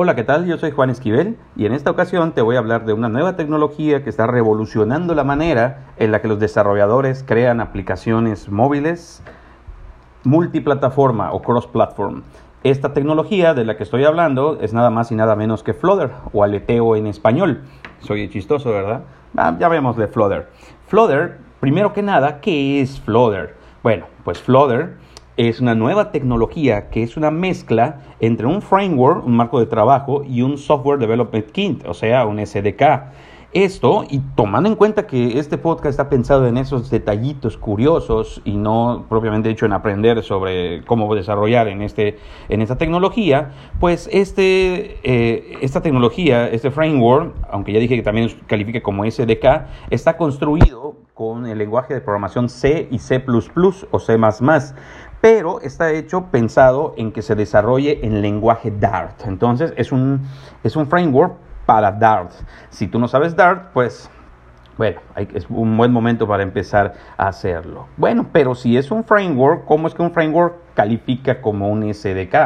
Hola, ¿qué tal? Yo soy Juan Esquivel y en esta ocasión te voy a hablar de una nueva tecnología que está revolucionando la manera en la que los desarrolladores crean aplicaciones móviles multiplataforma o cross-platform. Esta tecnología de la que estoy hablando es nada más y nada menos que Flutter o aleteo en español. Soy chistoso, ¿verdad? Ah, ya vemos de Flutter. Flutter, primero que nada, ¿qué es Flutter? Bueno, pues Flutter es una nueva tecnología que es una mezcla entre un framework, un marco de trabajo, y un software development kit, o sea, un SDK. Esto, y tomando en cuenta que este podcast está pensado en esos detallitos curiosos y no propiamente hecho en aprender sobre cómo desarrollar en, este, en esta tecnología, pues este, eh, esta tecnología, este framework, aunque ya dije que también califica como SDK, está construido con el lenguaje de programación C y C ⁇ o C ⁇ pero está hecho pensado en que se desarrolle en lenguaje Dart. Entonces es un, es un framework para Dart. Si tú no sabes Dart, pues bueno, es un buen momento para empezar a hacerlo. Bueno, pero si es un framework, ¿cómo es que un framework califica como un SDK?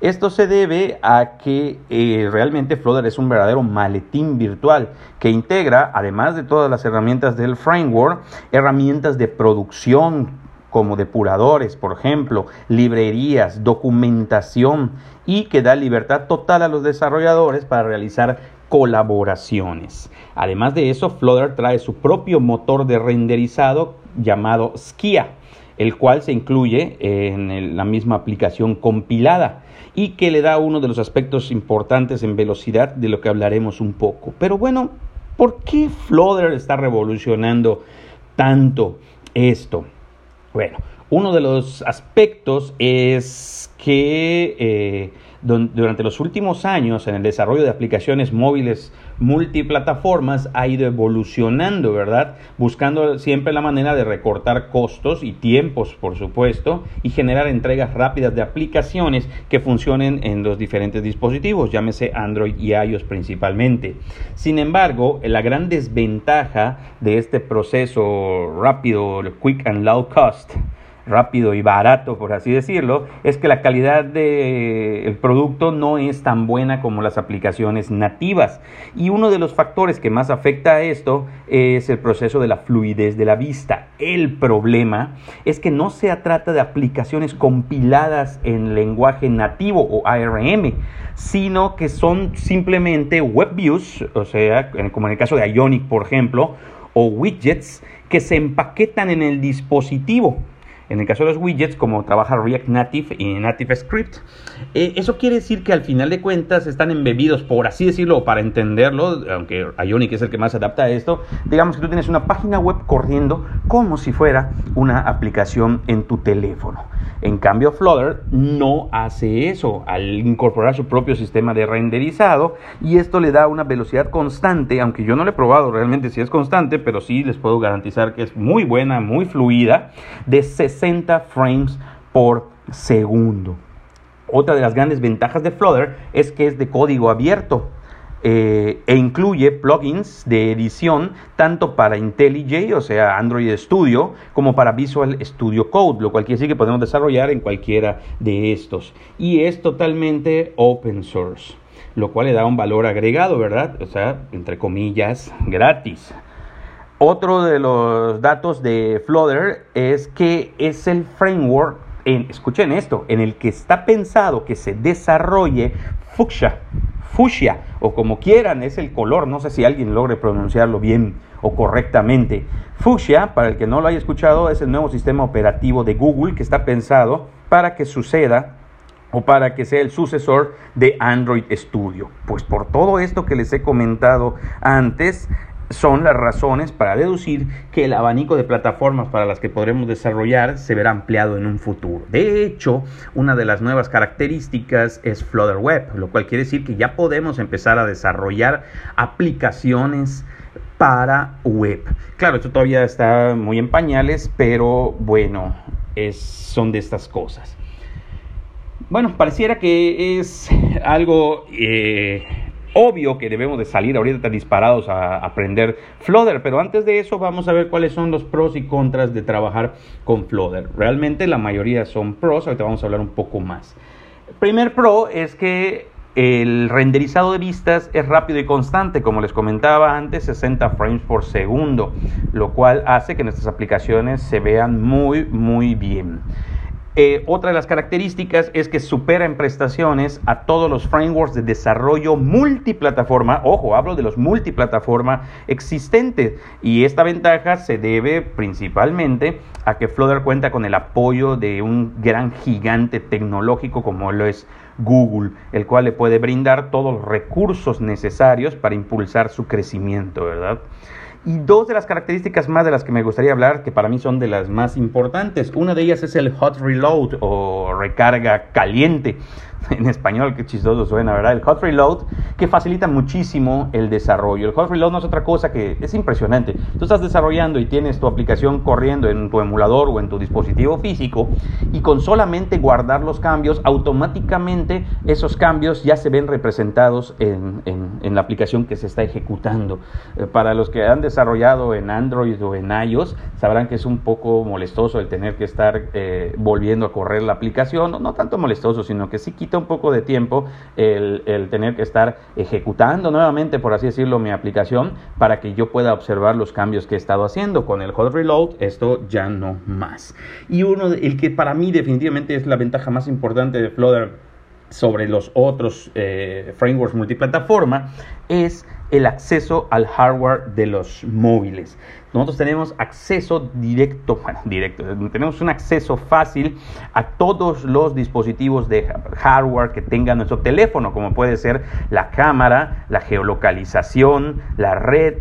Esto se debe a que eh, realmente Flutter es un verdadero maletín virtual que integra, además de todas las herramientas del framework, herramientas de producción como depuradores, por ejemplo, librerías, documentación y que da libertad total a los desarrolladores para realizar colaboraciones. Además de eso, Flutter trae su propio motor de renderizado llamado Skia, el cual se incluye en la misma aplicación compilada y que le da uno de los aspectos importantes en velocidad de lo que hablaremos un poco. Pero bueno, ¿por qué Flutter está revolucionando tanto esto? Bueno, uno de los aspectos es que eh, durante los últimos años en el desarrollo de aplicaciones móviles multiplataformas ha ido evolucionando, ¿verdad? Buscando siempre la manera de recortar costos y tiempos, por supuesto, y generar entregas rápidas de aplicaciones que funcionen en los diferentes dispositivos, llámese Android y iOS principalmente. Sin embargo, la gran desventaja de este proceso rápido, quick and low cost, rápido y barato, por así decirlo, es que la calidad del producto no es tan buena como las aplicaciones nativas. Y uno de los factores que más afecta a esto es el proceso de la fluidez de la vista. El problema es que no se trata de aplicaciones compiladas en lenguaje nativo o ARM, sino que son simplemente web views, o sea, como en el caso de Ionic, por ejemplo, o widgets que se empaquetan en el dispositivo. En el caso de los widgets, como trabaja React Native y Native Script, eh, eso quiere decir que al final de cuentas están embebidos, por así decirlo, para entenderlo, aunque Ionic es el que más se adapta a esto, digamos que tú tienes una página web corriendo como si fuera una aplicación en tu teléfono. En cambio, Flutter no hace eso al incorporar su propio sistema de renderizado y esto le da una velocidad constante, aunque yo no lo he probado realmente si es constante, pero sí les puedo garantizar que es muy buena, muy fluida, de 60 frames por segundo. Otra de las grandes ventajas de Flutter es que es de código abierto. Eh, e incluye plugins de edición tanto para IntelliJ, o sea, Android Studio, como para Visual Studio Code, lo cual quiere decir que podemos desarrollar en cualquiera de estos. Y es totalmente open source, lo cual le da un valor agregado, ¿verdad? O sea, entre comillas, gratis. Otro de los datos de Flutter es que es el framework, escuchen esto, en el que está pensado que se desarrolle Fuchsia, Fuchsia o como quieran, es el color, no sé si alguien logre pronunciarlo bien o correctamente. Fuchsia, para el que no lo haya escuchado, es el nuevo sistema operativo de Google que está pensado para que suceda o para que sea el sucesor de Android Studio. Pues por todo esto que les he comentado antes, son las razones para deducir que el abanico de plataformas para las que podremos desarrollar se verá ampliado en un futuro. De hecho, una de las nuevas características es Flutter Web, lo cual quiere decir que ya podemos empezar a desarrollar aplicaciones para web. Claro, esto todavía está muy en pañales, pero bueno, son de estas cosas. Bueno, pareciera que es algo... Eh, obvio que debemos de salir ahorita disparados a aprender Flutter, pero antes de eso vamos a ver cuáles son los pros y contras de trabajar con Flutter. Realmente la mayoría son pros, ahorita vamos a hablar un poco más. primer pro es que El renderizado de vistas es rápido y constante, como les comentaba antes, 60 frames por segundo, lo cual hace que nuestras aplicaciones se vean muy, muy bien. Eh, otra de las características es que supera en prestaciones a todos los frameworks de desarrollo multiplataforma. Ojo, hablo de los multiplataforma existentes. Y esta ventaja se debe principalmente a que Flutter cuenta con el apoyo de un gran gigante tecnológico como lo es Google, el cual le puede brindar todos los recursos necesarios para impulsar su crecimiento, ¿verdad? Y dos de las características más de las que me gustaría hablar, que para mí son de las más importantes, una de ellas es el hot reload o recarga caliente. en español, qué chistoso suena, ¿verdad? El hot reload, que facilita muchísimo el desarrollo. El hot reload no es otra cosa que es impresionante. Tú estás desarrollando y tienes tu aplicación corriendo en tu emulador o en tu dispositivo físico y con solamente guardar los cambios, automáticamente esos cambios ya se ven representados en, la aplicación que se está ejecutando. Eh, para los que han desarrollado en Android o en iOS, sabrán que es un poco molestoso el tener que estar eh, volviendo a correr la aplicación. No, no tanto molestoso, sino que sí quita un poco de tiempo el, tener que estar ejecutando nuevamente, por así decirlo, mi aplicación para que yo pueda observar los cambios que he estado haciendo. Con el Hot Reload, esto ya no más. Y uno, el que para mí definitivamente es la ventaja más importante de Flutter sobre los otros eh, frameworks multiplataforma es el acceso al hardware de los móviles. Nosotros tenemos acceso directo, bueno, directo, tenemos un acceso fácil a todos los dispositivos de hardware que tenga nuestro teléfono, como puede ser la cámara, la geolocalización, la red,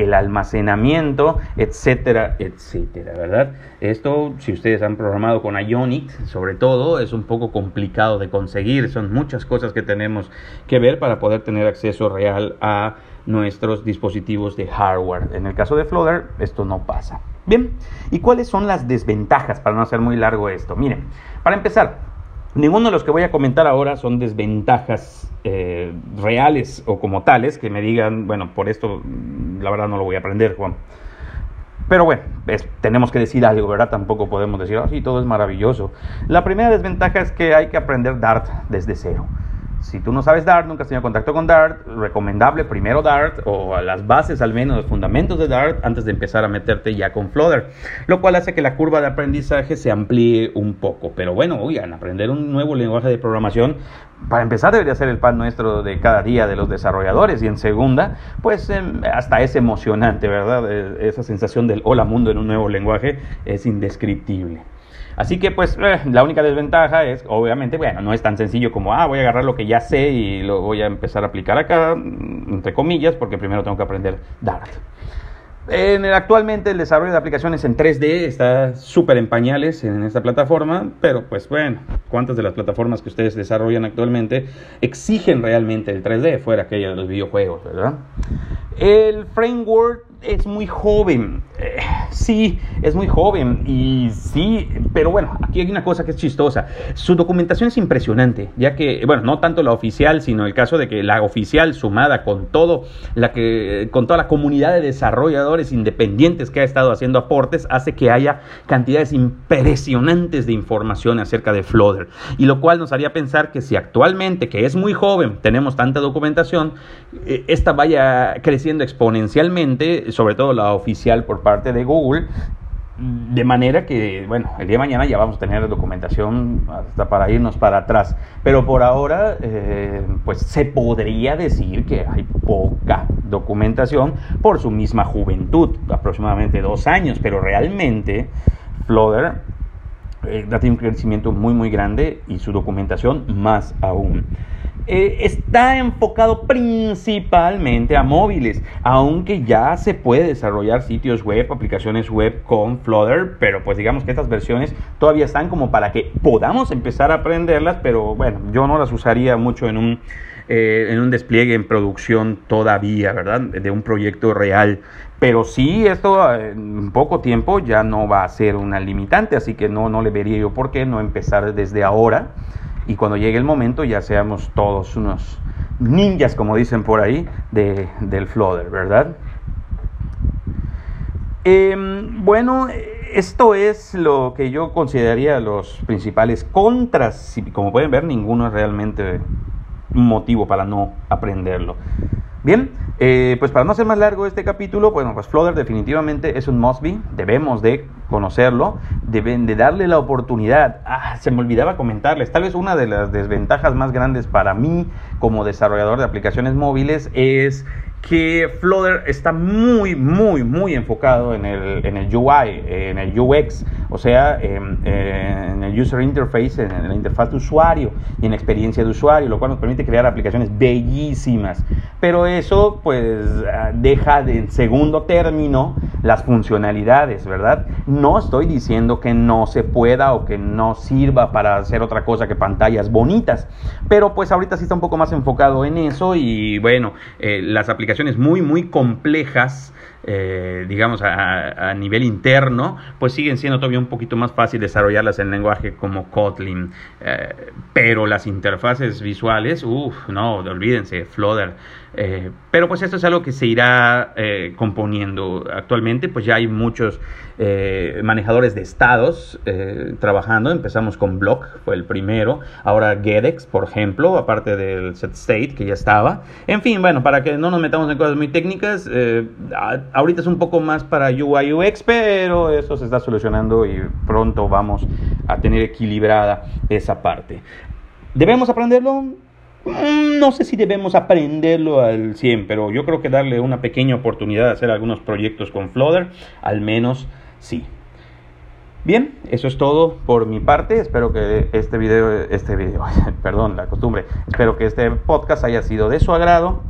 el almacenamiento, etcétera, etcétera, ¿verdad? Esto, si ustedes han programado con Ionic, sobre todo, es un poco complicado de conseguir, son muchas cosas que tenemos que ver para poder tener acceso real a nuestros dispositivos de hardware. En el caso de Flutter, esto no pasa. Bien, ¿y cuáles son las desventajas para no hacer muy largo esto? Miren, para empezar, Ninguno de los que voy a comentar ahora son desventajas eh, reales o como tales que me digan, bueno, por esto mm, la verdad no lo voy a aprender, Juan. Pero bueno, tenemos que decir algo, ¿verdad? Tampoco podemos decir, así todo es maravilloso. La primera desventaja es que hay que aprender Dart desde cero. Si tú no sabes Dart, nunca has tenido contacto con Dart, recomendable primero Dart o las bases al menos, los fundamentos de Dart antes de empezar a meterte ya con Flutter, lo cual hace que la curva de aprendizaje se amplíe un poco. Pero bueno, oigan, aprender un nuevo lenguaje de programación, para empezar debería ser el pan nuestro de cada día de los desarrolladores y en segunda, pues em, hasta es emocionante, ¿verdad? E, esa sensación del hola mundo en un nuevo lenguaje es indescriptible. Así que pues eh, la única desventaja es, obviamente, bueno, no es tan sencillo como, ah, voy a agarrar lo que ya sé y lo voy a empezar a aplicar acá, mm, entre comillas, porque primero tengo que aprender Dart. En actualmente el desarrollo de aplicaciones en 3D está súper en pañales en esta plataforma, pero pues bueno, ¿cuántas de las plataformas que ustedes desarrollan actualmente exigen realmente el 3D fuera aquella de los videojuegos, verdad? El framework es muy joven. Eh, sí, es muy joven y sí, pero bueno, aquí hay una cosa que es chistosa. Su documentación es impresionante, ya que, bueno, no tanto la oficial, sino el caso de que la oficial sumada con todo, la que, con toda la comunidad de desarrolladores independientes que ha estado haciendo aportes, hace que haya cantidades impresionantes de información acerca de Flutter. Y lo cual nos haría pensar que si actualmente, que es muy joven, tenemos tanta documentación, eh, esta vaya creciendo exponencialmente sobre todo la oficial por parte de Google, de manera que, bueno, el día de mañana ya vamos a tener documentación hasta para irnos para atrás. Pero por ahora, eh, pues se podría decir que hay poca documentación por su misma juventud, aproximadamente dos años. Pero realmente, Flutter eh, tiene un crecimiento muy, muy grande y su documentación más aún. Eh, está enfocado principalmente a móviles, aunque ya se puede desarrollar sitios web, aplicaciones web con Flutter, pero pues digamos que estas versiones todavía están como para que podamos empezar a aprenderlas, pero bueno, yo no las usaría mucho en un, eh, en un despliegue en producción todavía, ¿verdad? De un proyecto real. Pero sí, esto en poco tiempo ya no va a ser una limitante, así que no, no le vería yo por qué no empezar desde ahora y cuando llegue el momento ya seamos todos unos ninjas, como dicen por ahí, de, del Flutter, ¿verdad? Em, bueno, esto es lo que yo consideraría los principales contras. Como pueden ver, ninguno realmente motivo para no aprenderlo. Bien, eh, pues para no hacer más largo este capítulo, bueno, pues Flutter definitivamente es un must be, debemos de conocerlo, deben de darle la oportunidad. Ah, se me olvidaba comentarles, tal vez una de las desventajas más grandes para mí como desarrollador de aplicaciones móviles es que Flutter está muy, muy, muy enfocado en el, en el UI, en el UX, o sea, en, el user interface, en la interfaz de usuario y en la experiencia de usuario, lo cual nos permite crear aplicaciones bellísimas. Pero eso, pues, deja de, en segundo término las funcionalidades, ¿verdad? No estoy diciendo que no se pueda o que no sirva para hacer otra cosa que pantallas bonitas, pero pues ahorita sí está un poco más enfocado en eso y bueno, eh, las aplicaciones muy, muy complejas, eh, digamos, a, nivel interno, pues siguen siendo todavía un poquito más fácil desarrollarlas en lenguaje como Kotlin. Eh, pero las interfaces visuales, uff, no, olvídense, Flutter. Eh, pero pues esto es algo que se irá eh, componiendo. Actualmente pues ya hay muchos eh, manejadores de estados trabajando. Empezamos con Block, fue el primero. Ahora Gedex, por ejemplo, aparte del set state que ya estaba. En fin, bueno, para que no nos metamos en cosas muy técnicas, ahorita es un poco más para UI UX, pero eso se está solucionando y pronto vamos a tener equilibrada esa parte. ¿Debemos aprenderlo? Mm, no sé si debemos aprenderlo al 100, pero yo creo que darle una pequeña oportunidad de hacer algunos proyectos con Flutter, al menos sí. Bien, eso es todo por mi parte. Espero que este video, este video, perdón, la costumbre, espero que este podcast haya sido de su agrado.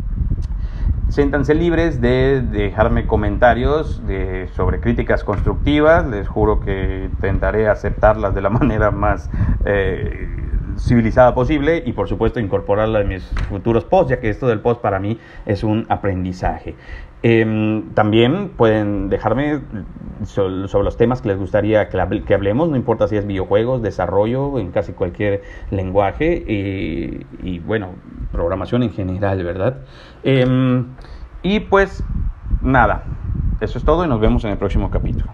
Siéntanse libres de dejarme comentarios de, sobre críticas constructivas. Les juro que intentaré aceptarlas de la manera más eh, civilizada posible y por supuesto incorporarla en mis futuros posts, ya que esto del post para mí es un aprendizaje. Em, también pueden dejarme sobre los temas que les gustaría que, hablemos, no importa si es videojuegos, desarrollo en casi cualquier lenguaje y, bueno, programación en general, ¿verdad? Em, y pues nada, eso es todo y nos vemos en el próximo capítulo.